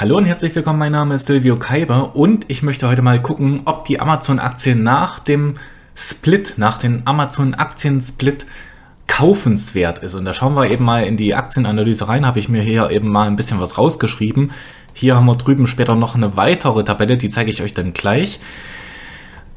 Hallo und herzlich willkommen, mein Name ist Silvio Kaiber und ich möchte heute mal gucken, ob die Amazon-Aktie nach dem Split, nach dem Amazon-Aktien-Split kaufenswert ist. Und da schauen wir eben mal in die Aktienanalyse rein, habe ich mir hier eben mal ein bisschen was rausgeschrieben. Hier haben wir drüben später noch eine weitere Tabelle, die zeige ich euch dann gleich.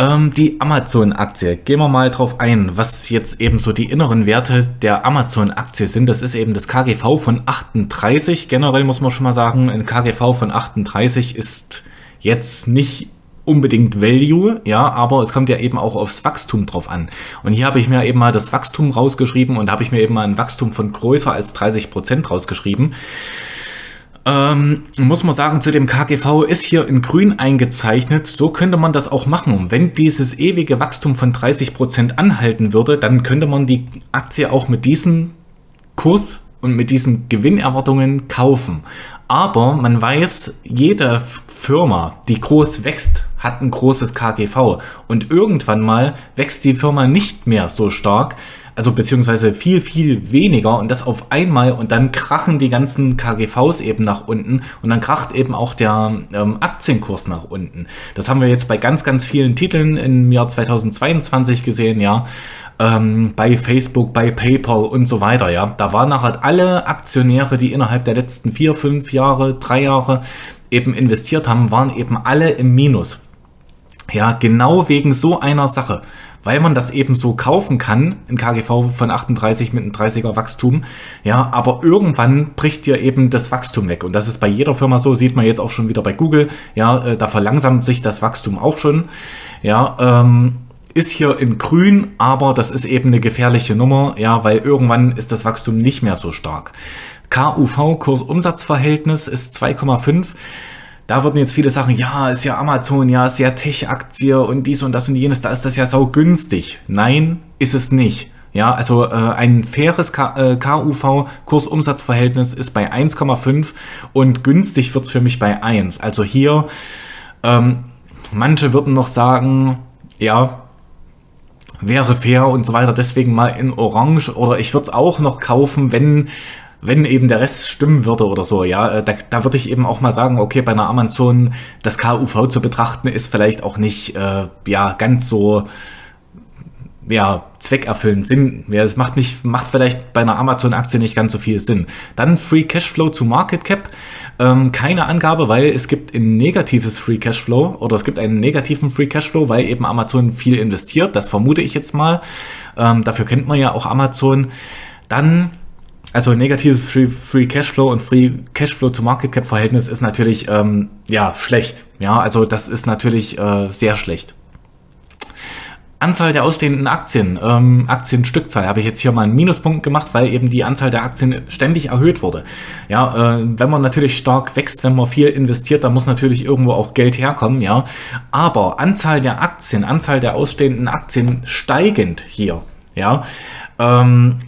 Ähm, die Amazon-Aktie. Gehen wir mal drauf ein, was jetzt eben so die inneren Werte der Amazon-Aktie sind. Das ist eben das KGV von 38. Generell muss man schon mal sagen, ein KGV von 38 ist jetzt nicht unbedingt Value, ja, aber es kommt ja eben auch aufs Wachstum drauf an. Und hier habe ich mir eben mal das Wachstum rausgeschrieben und habe ich mir eben mal ein Wachstum von größer als 30 Prozent rausgeschrieben. Ähm, muss man sagen, zu dem KGV ist hier in grün eingezeichnet. So könnte man das auch machen. Wenn dieses ewige Wachstum von 30% anhalten würde, dann könnte man die Aktie auch mit diesem Kurs und mit diesen Gewinnerwartungen kaufen. Aber man weiß, jede Firma, die groß wächst, hat ein großes KGV. Und irgendwann mal wächst die Firma nicht mehr so stark, also beziehungsweise viel, viel weniger und das auf einmal und dann krachen die ganzen KGVs eben nach unten und dann kracht eben auch der ähm, Aktienkurs nach unten. Das haben wir jetzt bei ganz, ganz vielen Titeln im Jahr 2022 gesehen, ja. Ähm, bei Facebook, bei PayPal und so weiter, ja. Da waren nachher alle Aktionäre, die innerhalb der letzten vier, fünf Jahre, drei Jahre eben investiert haben, waren eben alle im Minus. Ja, genau wegen so einer Sache weil man das eben so kaufen kann, ein KGV von 38 mit einem 30er Wachstum. Ja, aber irgendwann bricht dir eben das Wachstum weg. Und das ist bei jeder Firma so, sieht man jetzt auch schon wieder bei Google. Ja, äh, da verlangsamt sich das Wachstum auch schon. Ja, ähm, ist hier in grün, aber das ist eben eine gefährliche Nummer, ja, weil irgendwann ist das Wachstum nicht mehr so stark. KUV, Kursumsatzverhältnis, ist 2,5 da würden jetzt viele sagen, ja, ist ja Amazon, ja, ist ja Tech-Aktie und dies und das und jenes, da ist das ja sau günstig. Nein, ist es nicht. Ja, also äh, ein faires K äh, KUV Kursumsatzverhältnis ist bei 1,5 und günstig wird's für mich bei 1. Also hier, ähm, manche würden noch sagen, ja, wäre fair und so weiter, deswegen mal in Orange oder ich würde es auch noch kaufen, wenn wenn eben der Rest stimmen würde oder so, ja, äh, da, da würde ich eben auch mal sagen, okay, bei einer Amazon das KUV zu betrachten ist vielleicht auch nicht, äh, ja, ganz so, ja, zweckerfüllend Sinn. Ja, es macht nicht, macht vielleicht bei einer Amazon-Aktie nicht ganz so viel Sinn. Dann Free Cashflow zu Market Cap. Ähm, keine Angabe, weil es gibt ein negatives Free Cashflow oder es gibt einen negativen Free Cashflow, weil eben Amazon viel investiert. Das vermute ich jetzt mal. Ähm, dafür kennt man ja auch Amazon. Dann also negatives Free, Free Cashflow und Free Cashflow zu Market Cap Verhältnis ist natürlich ähm, ja schlecht. Ja, also das ist natürlich äh, sehr schlecht. Anzahl der ausstehenden Aktien, ähm, Aktienstückzahl, habe ich jetzt hier mal einen Minuspunkt gemacht, weil eben die Anzahl der Aktien ständig erhöht wurde. Ja, äh, wenn man natürlich stark wächst, wenn man viel investiert, dann muss natürlich irgendwo auch Geld herkommen, ja. Aber Anzahl der Aktien, Anzahl der ausstehenden Aktien steigend hier, ja. Ähm,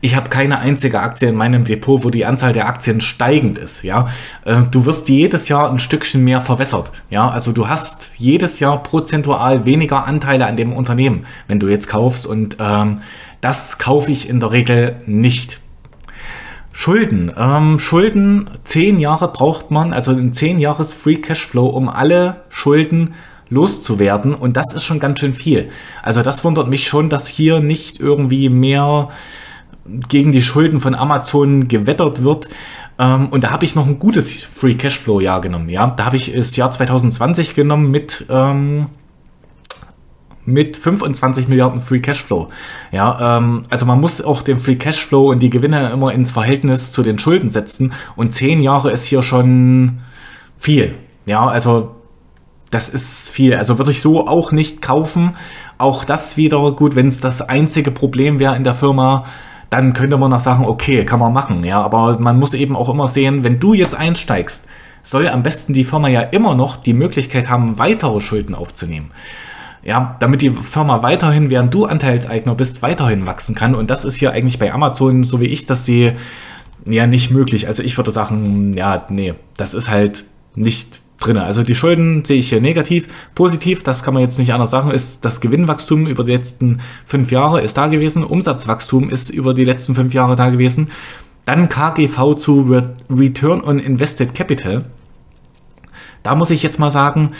ich habe keine einzige Aktie in meinem Depot, wo die Anzahl der Aktien steigend ist. Ja, äh, du wirst jedes Jahr ein Stückchen mehr verwässert. Ja, also du hast jedes Jahr prozentual weniger Anteile an dem Unternehmen, wenn du jetzt kaufst und ähm, das kaufe ich in der Regel nicht. Schulden. Ähm, Schulden, zehn Jahre braucht man, also in zehn Jahres Free Cashflow, um alle Schulden loszuwerden. Und das ist schon ganz schön viel. Also das wundert mich schon, dass hier nicht irgendwie mehr gegen die Schulden von Amazon gewettert wird. Ähm, und da habe ich noch ein gutes Free Cashflow Jahr genommen. Ja, da habe ich das Jahr 2020 genommen mit ähm, mit 25 Milliarden Free Cashflow. Ja, ähm, also man muss auch den Free Cashflow und die Gewinne immer ins Verhältnis zu den Schulden setzen. Und zehn Jahre ist hier schon viel. Ja, also das ist viel. Also würde ich so auch nicht kaufen. Auch das wieder gut, wenn es das einzige Problem wäre in der Firma, dann könnte man noch sagen, okay, kann man machen, ja, aber man muss eben auch immer sehen, wenn du jetzt einsteigst, soll am besten die Firma ja immer noch die Möglichkeit haben, weitere Schulden aufzunehmen. Ja, damit die Firma weiterhin, während du Anteilseigner bist, weiterhin wachsen kann. Und das ist hier eigentlich bei Amazon, so wie ich das sehe, ja nicht möglich. Also ich würde sagen, ja, nee, das ist halt nicht drin. Also die Schulden sehe ich hier negativ. Positiv, das kann man jetzt nicht anders sagen, ist das Gewinnwachstum über die letzten fünf Jahre ist da gewesen. Umsatzwachstum ist über die letzten fünf Jahre da gewesen. Dann KGV zu Return on Invested Capital. Da muss ich jetzt mal sagen,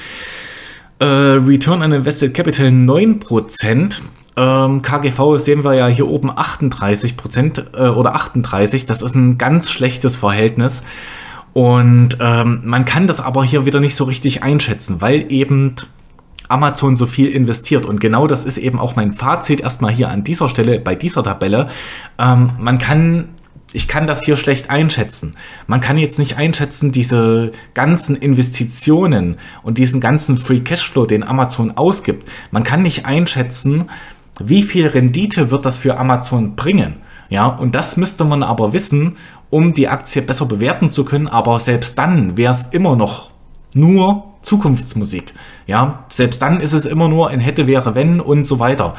äh, Return on Invested Capital 9%. Ähm, KGV sehen wir ja hier oben 38% äh, oder 38. Das ist ein ganz schlechtes Verhältnis. Und ähm, man kann das aber hier wieder nicht so richtig einschätzen, weil eben Amazon so viel investiert. Und genau das ist eben auch mein Fazit erstmal hier an dieser Stelle bei dieser Tabelle. Ähm, man kann ich kann das hier schlecht einschätzen. Man kann jetzt nicht einschätzen, diese ganzen Investitionen und diesen ganzen Free Cashflow, den Amazon ausgibt. Man kann nicht einschätzen, wie viel Rendite wird das für Amazon bringen. Ja, und das müsste man aber wissen, um die Aktie besser bewerten zu können. Aber selbst dann wäre es immer noch nur Zukunftsmusik. Ja, selbst dann ist es immer nur ein hätte, wäre, wenn und so weiter.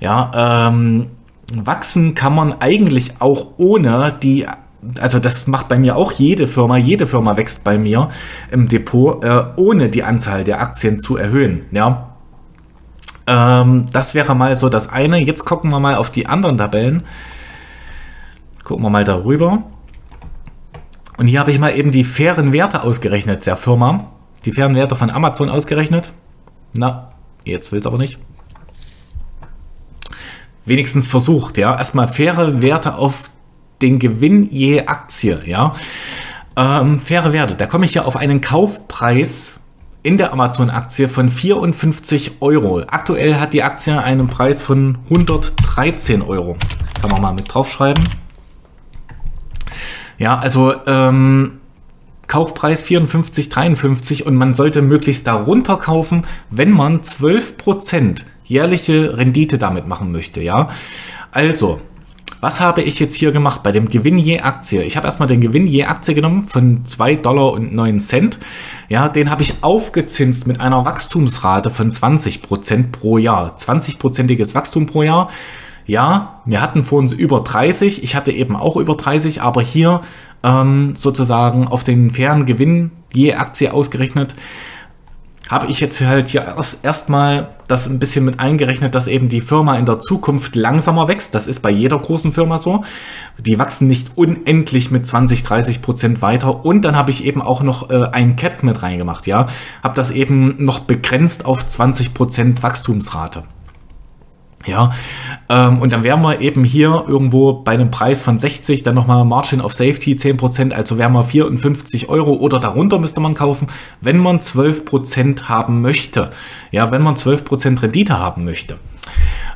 Ja, ähm, wachsen kann man eigentlich auch ohne die also das macht bei mir auch jede Firma, jede Firma wächst bei mir im Depot, äh, ohne die Anzahl der Aktien zu erhöhen. Ja, ähm, das wäre mal so das eine. Jetzt gucken wir mal auf die anderen Tabellen. Gucken wir mal darüber. Und hier habe ich mal eben die fairen Werte ausgerechnet der Firma die fairen Werte von Amazon ausgerechnet. Na, jetzt will es aber nicht. Wenigstens versucht, ja. Erstmal faire Werte auf den Gewinn je Aktie, ja. Ähm, faire Werte, da komme ich ja auf einen Kaufpreis in der Amazon-Aktie von 54 Euro. Aktuell hat die Aktie einen Preis von 113 Euro. Kann man mal mit draufschreiben. Ja, also ähm, Kaufpreis 54,53 und man sollte möglichst darunter kaufen, wenn man 12% jährliche Rendite damit machen möchte, ja. Also, was habe ich jetzt hier gemacht bei dem Gewinn je Aktie? Ich habe erstmal den Gewinn je Aktie genommen von 2 Dollar und 9 Cent. Ja, den habe ich aufgezinst mit einer Wachstumsrate von 20% pro Jahr. 20%iges Wachstum pro Jahr. Ja, wir hatten vor uns über 30, ich hatte eben auch über 30, aber hier ähm, sozusagen auf den fairen Gewinn je Aktie ausgerechnet, habe ich jetzt halt hier erst erstmal das ein bisschen mit eingerechnet, dass eben die Firma in der Zukunft langsamer wächst. Das ist bei jeder großen Firma so. Die wachsen nicht unendlich mit 20, 30 Prozent weiter. Und dann habe ich eben auch noch äh, ein Cap mit reingemacht, ja. Habe das eben noch begrenzt auf 20 Prozent Wachstumsrate. Ja, ähm, und dann wären wir eben hier irgendwo bei einem Preis von 60, dann nochmal Margin of Safety 10%, also wären wir 54 Euro oder darunter müsste man kaufen, wenn man 12% haben möchte. Ja, wenn man 12% Rendite haben möchte.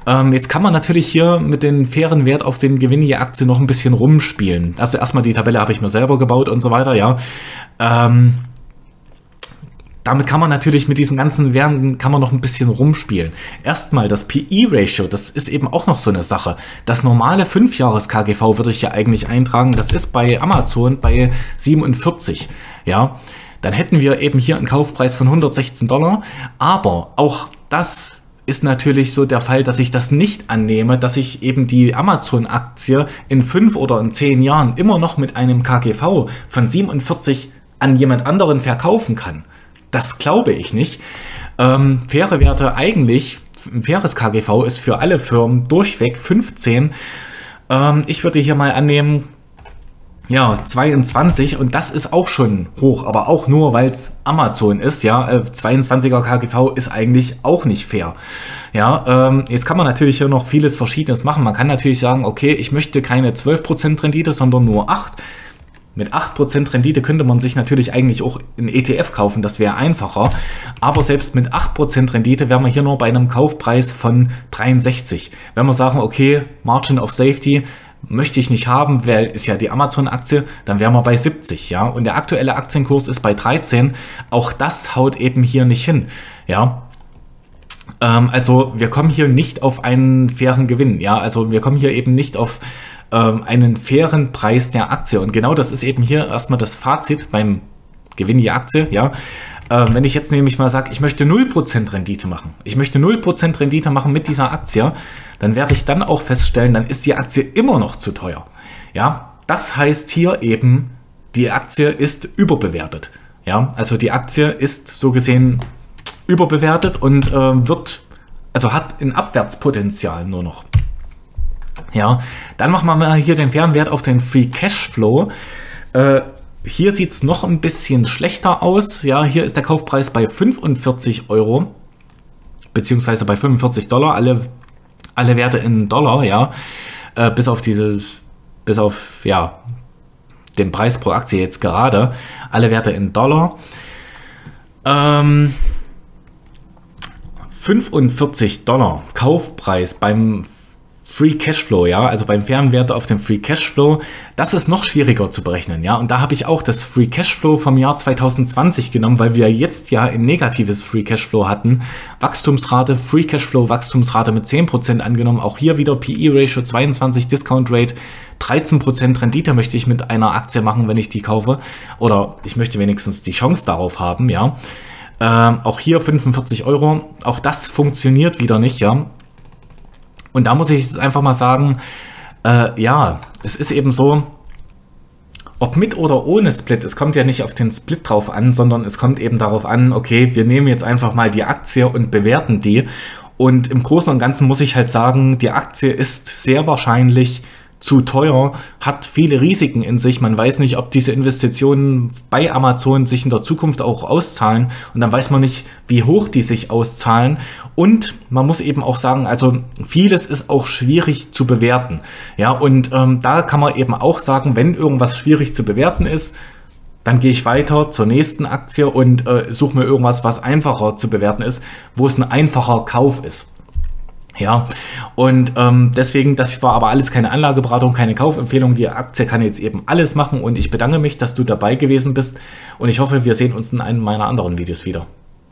Ähm, jetzt kann man natürlich hier mit dem fairen Wert auf den Gewinn je Aktie noch ein bisschen rumspielen. Also erstmal die Tabelle habe ich mir selber gebaut und so weiter, ja. Ähm, damit kann man natürlich mit diesen ganzen Werten kann man noch ein bisschen rumspielen. Erstmal das PE-Ratio, das ist eben auch noch so eine Sache. Das normale 5-Jahres-KGV würde ich ja eigentlich eintragen, das ist bei Amazon bei 47, ja. Dann hätten wir eben hier einen Kaufpreis von 116 Dollar, aber auch das ist natürlich so der Fall, dass ich das nicht annehme, dass ich eben die Amazon-Aktie in fünf oder in zehn Jahren immer noch mit einem KGV von 47 an jemand anderen verkaufen kann. Das glaube ich nicht. Ähm, faire Werte eigentlich, ein faires KGV ist für alle Firmen durchweg 15. Ähm, ich würde hier mal annehmen, ja, 22 und das ist auch schon hoch, aber auch nur, weil es Amazon ist, ja. Äh, 22er KGV ist eigentlich auch nicht fair. Ja, ähm, jetzt kann man natürlich hier noch vieles Verschiedenes machen. Man kann natürlich sagen, okay, ich möchte keine 12% Rendite, sondern nur 8. Mit 8% Rendite könnte man sich natürlich eigentlich auch einen ETF kaufen, das wäre einfacher. Aber selbst mit 8% Rendite wären wir hier nur bei einem Kaufpreis von 63. Wenn wir sagen, okay, Margin of Safety möchte ich nicht haben, weil ist ja die Amazon-Aktie, dann wären wir bei 70, ja. Und der aktuelle Aktienkurs ist bei 13. Auch das haut eben hier nicht hin, ja. Ähm, also wir kommen hier nicht auf einen fairen Gewinn, ja. Also wir kommen hier eben nicht auf ähm, einen fairen Preis der Aktie. Und genau das ist eben hier erstmal das Fazit beim Gewinn die Aktie, ja. Ähm, wenn ich jetzt nämlich mal sage, ich möchte 0% Rendite machen, ich möchte 0% Rendite machen mit dieser Aktie, dann werde ich dann auch feststellen, dann ist die Aktie immer noch zu teuer. Ja, das heißt hier eben, die Aktie ist überbewertet. Ja, also die Aktie ist so gesehen überbewertet und äh, wird, also hat ein Abwärtspotenzial nur noch. Ja, dann machen wir mal hier den Fernwert auf den Free Cashflow. Äh, hier sieht es noch ein bisschen schlechter aus. Ja, hier ist der Kaufpreis bei 45 Euro, beziehungsweise bei 45 Dollar, alle, alle Werte in Dollar, ja, äh, bis auf dieses, bis auf, ja, den Preis pro Aktie jetzt gerade, alle Werte in Dollar. Ähm, 45 Dollar Kaufpreis beim Free Cashflow, ja, also beim Fernwert auf dem Free Cashflow, das ist noch schwieriger zu berechnen, ja. Und da habe ich auch das Free Cashflow vom Jahr 2020 genommen, weil wir jetzt ja ein negatives Free Cashflow hatten. Wachstumsrate, Free Cashflow, Wachstumsrate mit 10% angenommen. Auch hier wieder PE-Ratio 22, Discount Rate 13% Rendite möchte ich mit einer Aktie machen, wenn ich die kaufe. Oder ich möchte wenigstens die Chance darauf haben, ja. Ähm, auch hier 45 Euro. Auch das funktioniert wieder nicht, ja. Und da muss ich jetzt einfach mal sagen, äh, ja, es ist eben so, ob mit oder ohne Split, es kommt ja nicht auf den Split drauf an, sondern es kommt eben darauf an, okay, wir nehmen jetzt einfach mal die Aktie und bewerten die. Und im Großen und Ganzen muss ich halt sagen, die Aktie ist sehr wahrscheinlich zu teuer, hat viele Risiken in sich. Man weiß nicht, ob diese Investitionen bei Amazon sich in der Zukunft auch auszahlen und dann weiß man nicht, wie hoch die sich auszahlen. Und man muss eben auch sagen, also vieles ist auch schwierig zu bewerten. Ja, und ähm, da kann man eben auch sagen, wenn irgendwas schwierig zu bewerten ist, dann gehe ich weiter zur nächsten Aktie und äh, suche mir irgendwas, was einfacher zu bewerten ist, wo es ein einfacher Kauf ist. Ja, und ähm, deswegen, das war aber alles keine Anlageberatung, keine Kaufempfehlung. Die Aktie kann jetzt eben alles machen und ich bedanke mich, dass du dabei gewesen bist und ich hoffe, wir sehen uns in einem meiner anderen Videos wieder.